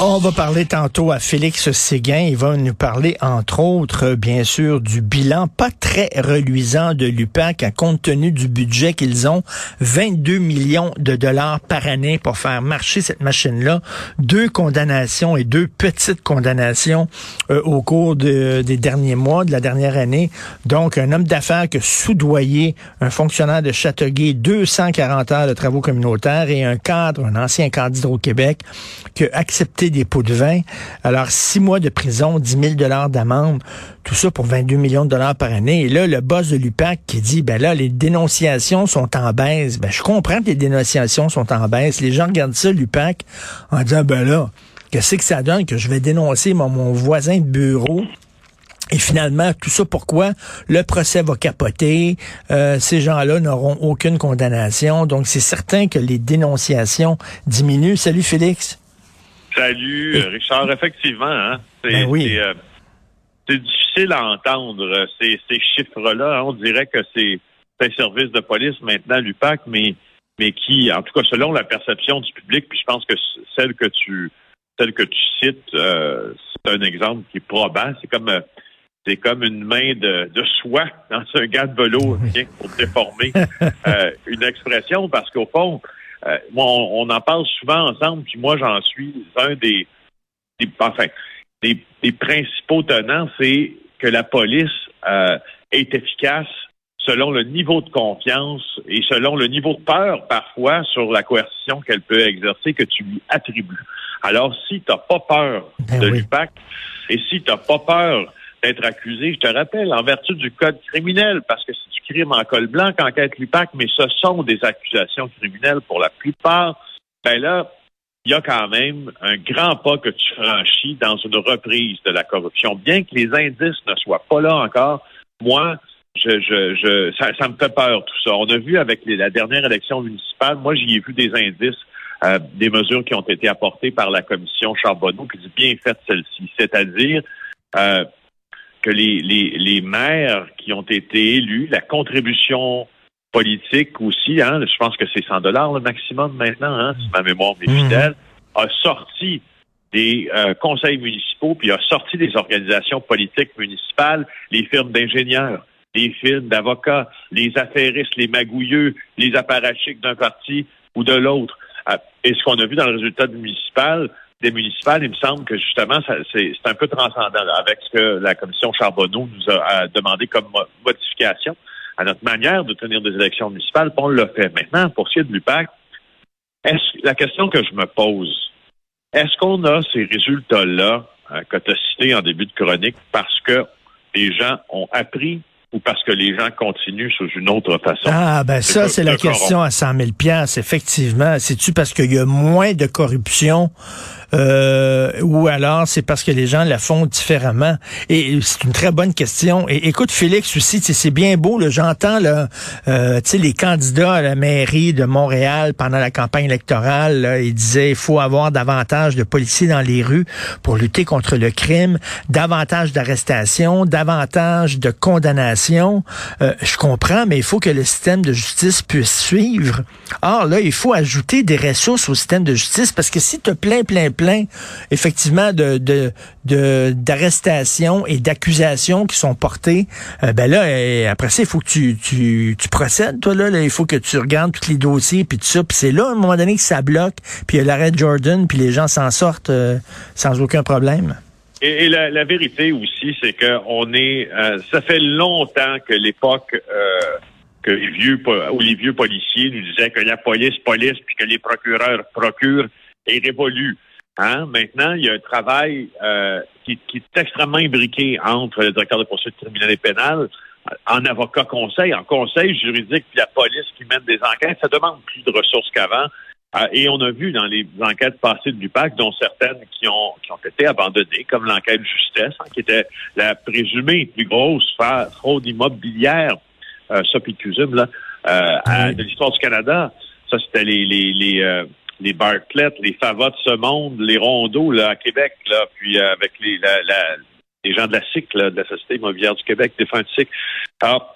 On va parler tantôt à Félix Séguin. Il va nous parler, entre autres, bien sûr, du bilan pas très reluisant de l'UPAC, à compte tenu du budget qu'ils ont, 22 millions de dollars par année pour faire marcher cette machine-là. Deux condamnations et deux petites condamnations euh, au cours des derniers mois, de la dernière année. Donc, un homme d'affaires qui a soudoyé un fonctionnaire de Châteauguay 240 heures de travaux communautaires et un cadre, un ancien cadre d'Hydro-Québec, qui a accepté des pots de vin. Alors, six mois de prison, 10 000 dollars d'amende, tout ça pour 22 millions de dollars par année. Et là, le boss de l'UPAC qui dit, ben là, les dénonciations sont en baisse. Ben, je comprends que les dénonciations sont en baisse. Les gens regardent ça, l'UPAC, en disant, ben là, qu'est-ce que ça donne que je vais dénoncer mon, voisin de bureau? Et finalement, tout ça pourquoi? Le procès va capoter, euh, ces gens-là n'auront aucune condamnation, donc c'est certain que les dénonciations diminuent. Salut Félix. Salut, euh, Richard. Effectivement, hein, ben euh, c'est difficile à entendre euh, ces, ces chiffres-là. On dirait que c'est un service de police maintenant, l'UPAC, mais mais qui, en tout cas, selon la perception du public, puis je pense que celle que tu celle que tu cites, c'est un exemple qui est probant. C'est comme c'est comme une main de, de soie dans un gars de velours pour déformer une expression, parce qu'au fond, euh, moi, on, en parle souvent ensemble, puis moi, j'en suis un des, enfin, des, principaux tenants, c'est que la police euh, est efficace selon le niveau de confiance et selon le niveau de peur parfois sur la coercition qu'elle peut exercer que tu lui attribues. Alors, si tu n'as pas peur ben de l'UPAC et si tu n'as pas peur d'être accusé, je te rappelle, en vertu du code criminel, parce que c'est du crime en col blanc qu'enquête l'UPAC, mais ce sont des accusations criminelles pour la plupart, ben là, il y a quand même un grand pas que tu franchis dans une reprise de la corruption. Bien que les indices ne soient pas là encore, moi, je ça, me fait peur tout ça. On a vu avec la dernière élection municipale, moi j'y ai vu des indices, euh, des mesures qui ont été apportées par la commission Charbonneau, qui dit bien fait celle-ci, c'est-à-dire euh, que les, les, les maires qui ont été élus, la contribution politique aussi, hein, je pense que c'est 100 dollars le maximum maintenant, hein, si ma mémoire m'est mhm. fidèle, a sorti des euh, conseils municipaux, puis a sorti des organisations politiques municipales, les firmes d'ingénieurs, les firmes d'avocats, les affairistes, les magouilleux, les apparatchiks d'un parti ou de l'autre. Euh, et ce qu'on a vu dans le résultat municipal, des municipales, il me semble que justement, c'est un peu transcendant avec ce que la commission Charbonneau nous a, demandé comme modification à notre manière de tenir des élections municipales. On l'a fait. Maintenant, pour ce qui est de l'UPAC, la question que je me pose, est-ce qu'on a ces résultats-là euh, que tu as cités en début de chronique parce que les gens ont appris ou parce que les gens continuent sous une autre façon? Ah, ben ça, c'est la question à 100 000 effectivement. C'est-tu parce qu'il y a moins de corruption euh, ou alors c'est parce que les gens la font différemment? Et c'est une très bonne question. Et écoute, Félix aussi, c'est bien beau, j'entends là, euh, les candidats à la mairie de Montréal pendant la campagne électorale, là, ils disaient il faut avoir davantage de policiers dans les rues pour lutter contre le crime, davantage d'arrestations, davantage de condamnations. Euh, je comprends, mais il faut que le système de justice puisse suivre. Or, là, il faut ajouter des ressources au système de justice parce que si tu plein, plein, plein, effectivement, de, d'arrestations et d'accusations qui sont portées, euh, ben là, euh, après ça, il faut que tu, tu, tu procèdes, toi, là, il faut que tu regardes tous les dossiers, puis tout ça, puis c'est là, à un moment donné, que ça bloque, puis il y a l'arrêt Jordan, puis les gens s'en sortent sans aucun problème. Et, la, vérité aussi, c'est que on est, ça fait longtemps que l'époque que les vieux ou les vieux policiers nous disaient que la police police puis que les procureurs procurent est révolu. Hein? Maintenant, il y a un travail euh, qui, est extrêmement imbriqué entre le directeur de poursuite criminelle et pénale, en avocat conseil, en conseil juridique, puis la police qui mène des enquêtes. Ça demande plus de ressources qu'avant. Euh, et on a vu dans les enquêtes passées du PAC, dont certaines qui ont, qui ont été abandonnées, comme l'enquête justesse, hein, qui était la présumée plus grosse fraude immobilière, euh, ça là, euh, de l'histoire du Canada. Ça, c'était les, les, les les Bartlett, les Favas de ce monde, les Rondeaux là, à Québec, là, puis euh, avec les, la, la, les gens de la SIC, de la Société immobilière du Québec, des fins de SIC. Alors,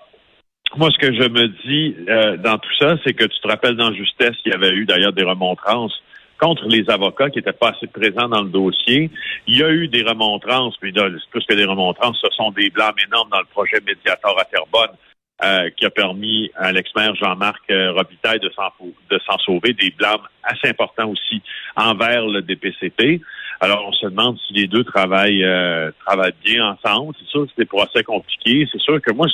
moi, ce que je me dis euh, dans tout ça, c'est que tu te rappelles dans Justesse qu'il y avait eu d'ailleurs des remontrances contre les avocats qui n'étaient pas assez présents dans le dossier. Il y a eu des remontrances, mais plus que des remontrances, ce sont des blâmes énormes dans le projet Médiator à Terrebonne euh, qui a permis à l'ex-maire Jean-Marc euh, Robitaille de s'en sauver, des blâmes assez importants aussi envers le DPCP. Alors, on se demande si les deux travaillent, euh, travaillent bien ensemble. C'est sûr que c'est des procès compliqués. C'est sûr que moi,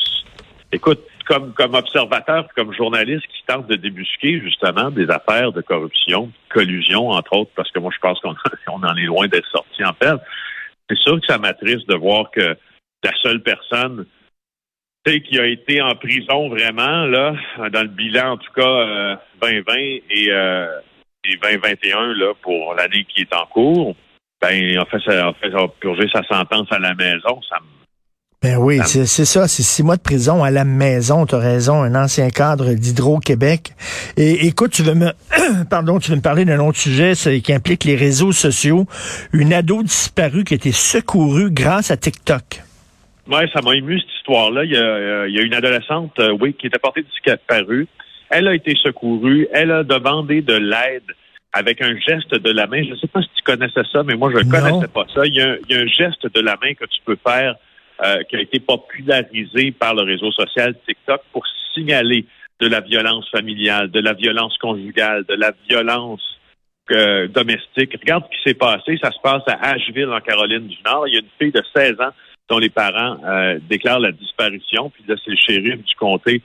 écoute, comme, comme observateur, comme journaliste qui tente de débusquer justement des affaires de corruption, collusion, entre autres, parce que moi, je pense qu'on on en est loin d'être sorti en fait. C'est sûr que ça m'attriste de voir que la seule personne qui a été en prison vraiment, là, dans le bilan, en tout cas, 2020 euh, et, euh, et 2021, là, pour l'année qui est en cours, ben, en fait, ça, a fait, purger sa sentence à la maison. Ça me ben oui, c'est ça, c'est six mois de prison à la maison, tu as raison, un ancien cadre d'Hydro-Québec. Et écoute, tu veux me pardon, tu veux me parler d'un autre sujet qui implique les réseaux sociaux. Une ado disparue qui a été secourue grâce à TikTok. Oui, ça m'a ému cette histoire-là. Il, il, y a une adolescente, euh, oui, qui était portée disparue. Elle a été secourue. Elle a demandé de l'aide avec un geste de la main. Je ne sais pas si tu connaissais ça, mais moi, je ne connaissais pas ça. Il y, a, il y, a, un geste de la main que tu peux faire euh, qui a été popularisé par le réseau social TikTok pour signaler de la violence familiale, de la violence conjugale, de la violence euh, domestique. Regarde ce qui s'est passé. Ça se passe à Asheville, en Caroline du Nord. Il y a une fille de 16 ans dont les parents euh, déclarent la disparition. Puis là, c'est le shérif du comté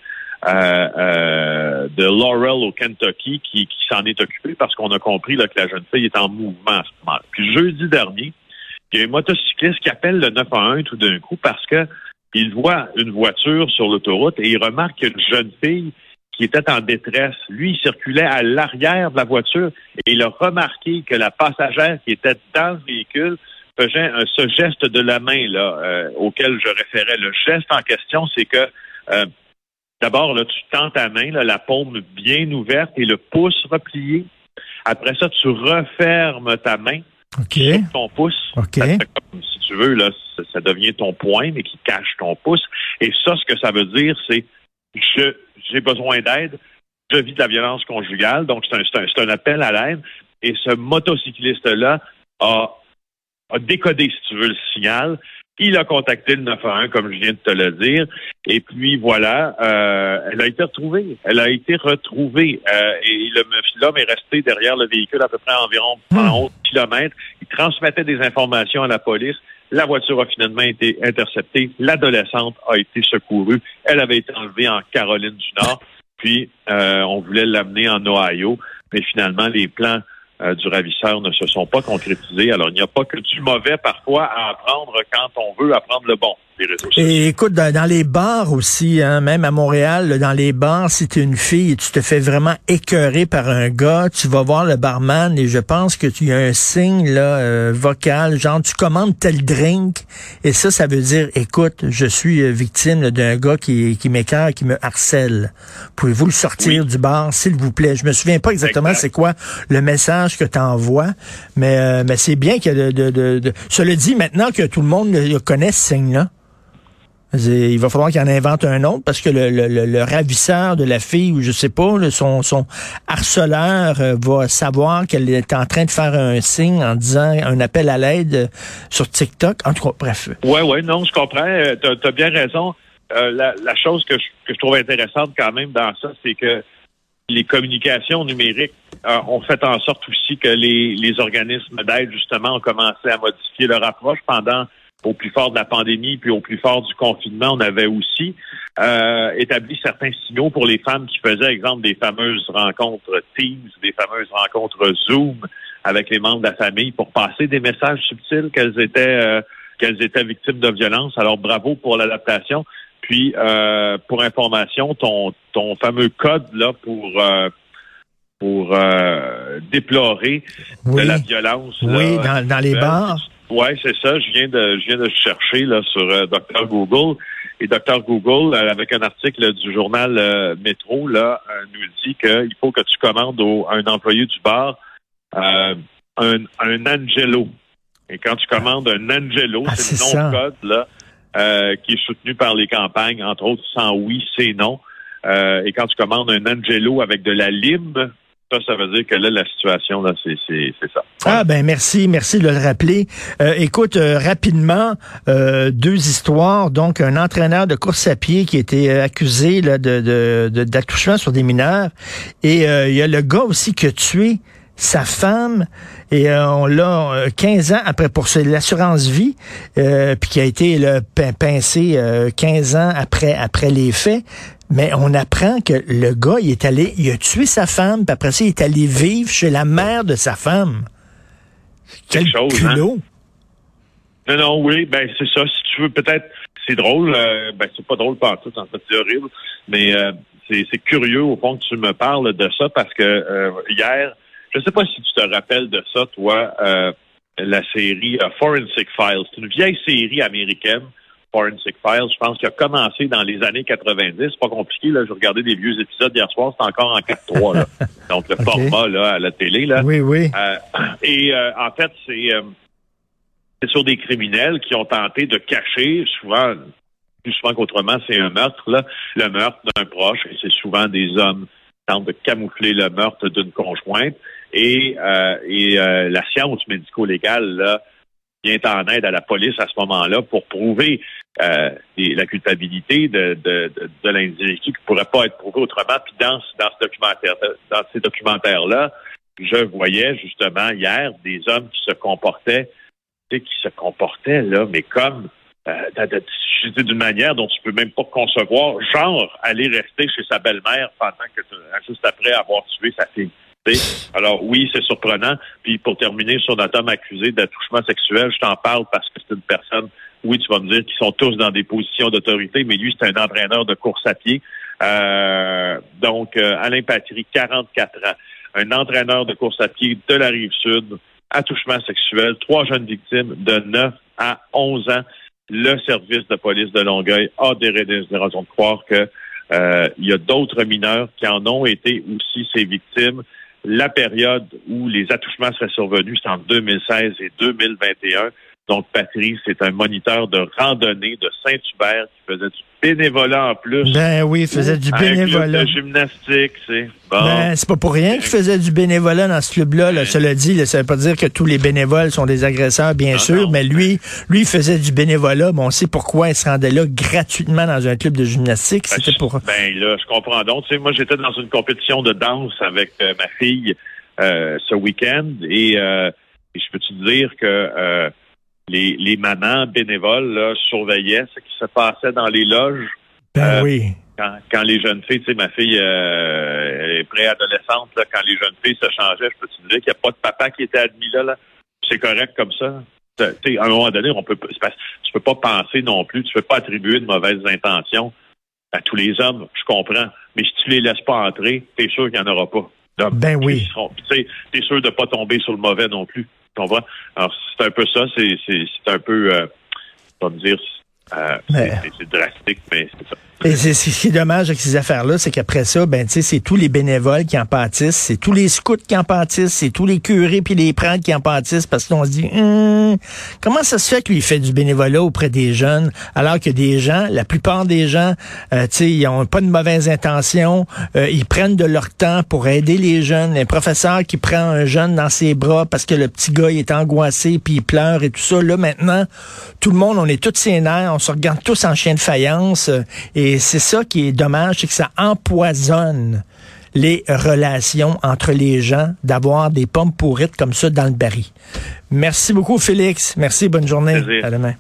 de Laurel au Kentucky qui, qui s'en est occupé parce qu'on a compris là, que la jeune fille est en mouvement à ce moment. Puis jeudi dernier, il y a un motocycliste qui appelle le 911 tout d'un coup parce que il voit une voiture sur l'autoroute et il remarque une jeune fille qui était en détresse. Lui, il circulait à l'arrière de la voiture et il a remarqué que la passagère qui était dans le véhicule faisait ce geste de la main là euh, auquel je référais. Le geste en question, c'est que euh, d'abord là, tu tends ta main, la paume bien ouverte et le pouce replié. Après ça, tu refermes ta main Okay. ton pouce. si tu veux, là, ça, devient ton poing, mais qui cache ton pouce. Et ça, ce que ça veut dire, c'est je j'ai besoin d'aide, je vis de la violence conjugale, donc c'est un, un, un, appel à l'aide. Et ce motocycliste-là a, a décodé, si tu veux, le signal. Il a contacté le 911, comme je viens de te le dire. Et puis voilà, euh, elle a été retrouvée. Elle a été retrouvée. Euh, et l'homme est resté derrière le véhicule à peu près environ 11 hmm. kilomètres. Il transmettait des informations à la police. La voiture a finalement été interceptée. L'adolescente a été secourue. Elle avait été enlevée en Caroline du Nord. Puis euh, on voulait l'amener en Ohio. Mais finalement, les plans euh, du ravisseur ne se sont pas concrétisés. Alors, il n'y a pas que du mauvais parfois à apprendre quand on veut apprendre le bon. Et écoute, dans, les bars aussi, hein, même à Montréal, dans les bars, si tu es une fille et tu te fais vraiment écœurer par un gars, tu vas voir le barman et je pense que tu as un signe là euh, vocal, genre tu commandes tel drink et ça, ça veut dire, écoute, je suis euh, victime d'un gars qui, qui m'écœure, qui me harcèle. Pouvez-vous le sortir du bar, s'il vous plaît? Je me souviens pas exactement c'est quoi le message que tu envoies, mais, euh, mais c'est bien que de, de, de, de, Cela dit, maintenant que tout le monde connaît ce signe-là, il va falloir qu'il en invente un autre parce que le, le, le, ravisseur de la fille, ou je sais pas, son, son harceleur euh, va savoir qu'elle est en train de faire un signe en disant un appel à l'aide euh, sur TikTok. En tout cas, bref. Ouais, ouais, non, je comprends. Euh, tu as, bien raison. la, la, chose que je, que je trouve intéressante quand même dans ça, c'est que les communications numériques ont fait en sorte aussi que les, les organismes d'aide, justement, ont commencé à modifier leur approche pendant au plus fort de la pandémie, puis au plus fort du confinement, on avait aussi euh, établi certains signaux pour les femmes qui faisaient, exemple, des fameuses rencontres Teams, des fameuses rencontres Zoom avec les membres de la famille pour passer des messages subtils qu'elles étaient euh, qu'elles étaient victimes de violence. Alors bravo pour l'adaptation. Puis euh, pour information, ton ton fameux code là pour pour déplorer de la violence. Oui, dans, dans les bars. Oui, c'est ça. Je viens de je viens de chercher là sur euh, Dr Google et Dr Google euh, avec un article du journal euh, Métro là nous dit qu'il faut que tu commandes au, à un employé du bar un, un Angelo. Et quand tu commandes un Angelo, ah, c'est le nom de code là. euh, qui est soutenu par les campagnes, entre autres sans oui, c'est non. Euh, et quand tu commandes un Angelo avec de la lime, ça, veut dire que là, la situation, là, c'est, ça. Ah ben merci, merci de le rappeler. Euh, écoute, rapidement, deux histoires. Donc, un entraîneur de course à pied qui était accusé là, de, sur des mineurs. Et il y a le gars aussi qui a tué sa femme et euh, on l'a 15 euh, ans après pour l'assurance vie euh, puis qui a été le pincé 15 ans après après les faits mais on apprend que le gars il est allé il a tué sa femme puis après ça il est allé vivre chez la mère de sa femme. Quel chose hein? non non oui ben c'est ça. Si tu veux peut-être c'est drôle ben c'est pas drôle pas tout en fait c'est horrible. Mais c'est curieux au fond que tu me parles de ça parce que hier je ne sais pas si tu te rappelles de ça, toi, euh, la série euh, Forensic Files. C'est une vieille série américaine, Forensic Files. Je pense qu'elle a commencé dans les années 90. C'est pas compliqué, là. Je regardais des vieux épisodes hier soir. C'est encore en 4-3, là. Donc, le format, là, à la télé, là. Oui, oui. Euh, et, en fait, c'est, c'est sur des criminels qui ont tenté de cacher, souvent, plus souvent qu'autrement, c'est un meurtre, là, le meurtre d'un proche. Et c'est souvent des hommes qui tentent de camoufler le meurtre d'une conjointe. Et, euh, et euh, la science médico-légale là, vient en aide à la police à ce moment-là pour prouver euh, la culpabilité de, l'individu qui ne pourrait pas être prouvé autrement. Puis dans, ce documentaire, dans ces documentaires-là, je voyais justement hier des hommes qui se comportaient, qui se comportaient là, mais comme euh, d'une manière dont tu peux même pas concevoir, genre aller rester chez sa belle-mère pendant que juste après avoir tué sa fille. Alors oui, c'est surprenant. Puis pour terminer sur notre homme accusé d'attouchement sexuel, je t'en parle parce que c'est une personne, oui, tu vas me dire qu'ils sont tous dans des positions d'autorité, mais lui, c'est un entraîneur de course à pied. Euh, donc, euh, Alain Patry, 44 ans, un entraîneur de course à pied de la rive sud, attouchement sexuel, trois jeunes victimes de 9 à 11 ans. Le service de police de Longueuil a des raisons de croire que euh, y a d'autres mineurs qui en ont été aussi ces victimes. La période où les attouchements seraient survenus, c'est en 2016 et 2021. Donc, Patrice, c'est un moniteur de randonnée de Saint-Hubert qui faisait du bénévolat en plus. Ben oui, il faisait du bénévolat. Un de gymnastique, c'est bon. Ben, c'est pas pour rien qu'il faisait du bénévolat dans ce club-là. Là, cela dit, là, ça veut pas dire que tous les bénévoles sont des agresseurs, bien sûr, mais lui, lui, il faisait du bénévolat. Bon, on sait pourquoi il se rendait là gratuitement dans un club de gymnastique. Ben, C'était pour. Ben là, je comprends donc. Tu sais, moi, j'étais dans une compétition de danse avec euh, ma fille euh, ce week-end et, euh, et je peux te dire que les, les mamans bénévoles là, surveillaient ce qui se passait dans les loges. Ben euh, oui. Quand, quand, les jeunes filles, tu sais, ma fille euh, est préadolescente, là, quand les jeunes filles se changeaient, je peux te dire qu'il n'y a pas de papa qui était admis là. là. C'est correct comme ça. sais, à un moment donné, on peut tu peux pas penser non plus, tu peux pas attribuer de mauvaises intentions à tous les hommes, je comprends. Mais si tu les laisses pas entrer, t'es sûr qu'il n'y en aura pas. ben oui. Tu es sûr de pas tomber sur le mauvais non plus. Alors, c'est un peu ça, c'est, c'est, un peu, euh, on va dire, euh, c'est drastique, mais c'est ça. Et c'est, ce qui est dommage avec ces affaires-là, c'est qu'après ça, ben, tu sais, c'est tous les bénévoles qui en pâtissent, c'est tous les scouts qui en pâtissent, c'est tous les curés puis les prêtres qui en pâtissent parce qu'on se dit, hum, comment ça se fait qu'il fait du bénévolat auprès des jeunes alors que des gens, la plupart des gens, euh, tu sais, ils ont pas de mauvaises intentions, euh, ils prennent de leur temps pour aider les jeunes, un professeur qui prend un jeune dans ses bras parce que le petit gars il est angoissé puis il pleure et tout ça. Là maintenant, tout le monde, on est tous sénères, on se regarde tous en chien de faïence euh, et et c'est ça qui est dommage, c'est que ça empoisonne les relations entre les gens d'avoir des pommes pourrites comme ça dans le baril. Merci beaucoup, Félix. Merci, bonne journée. À demain.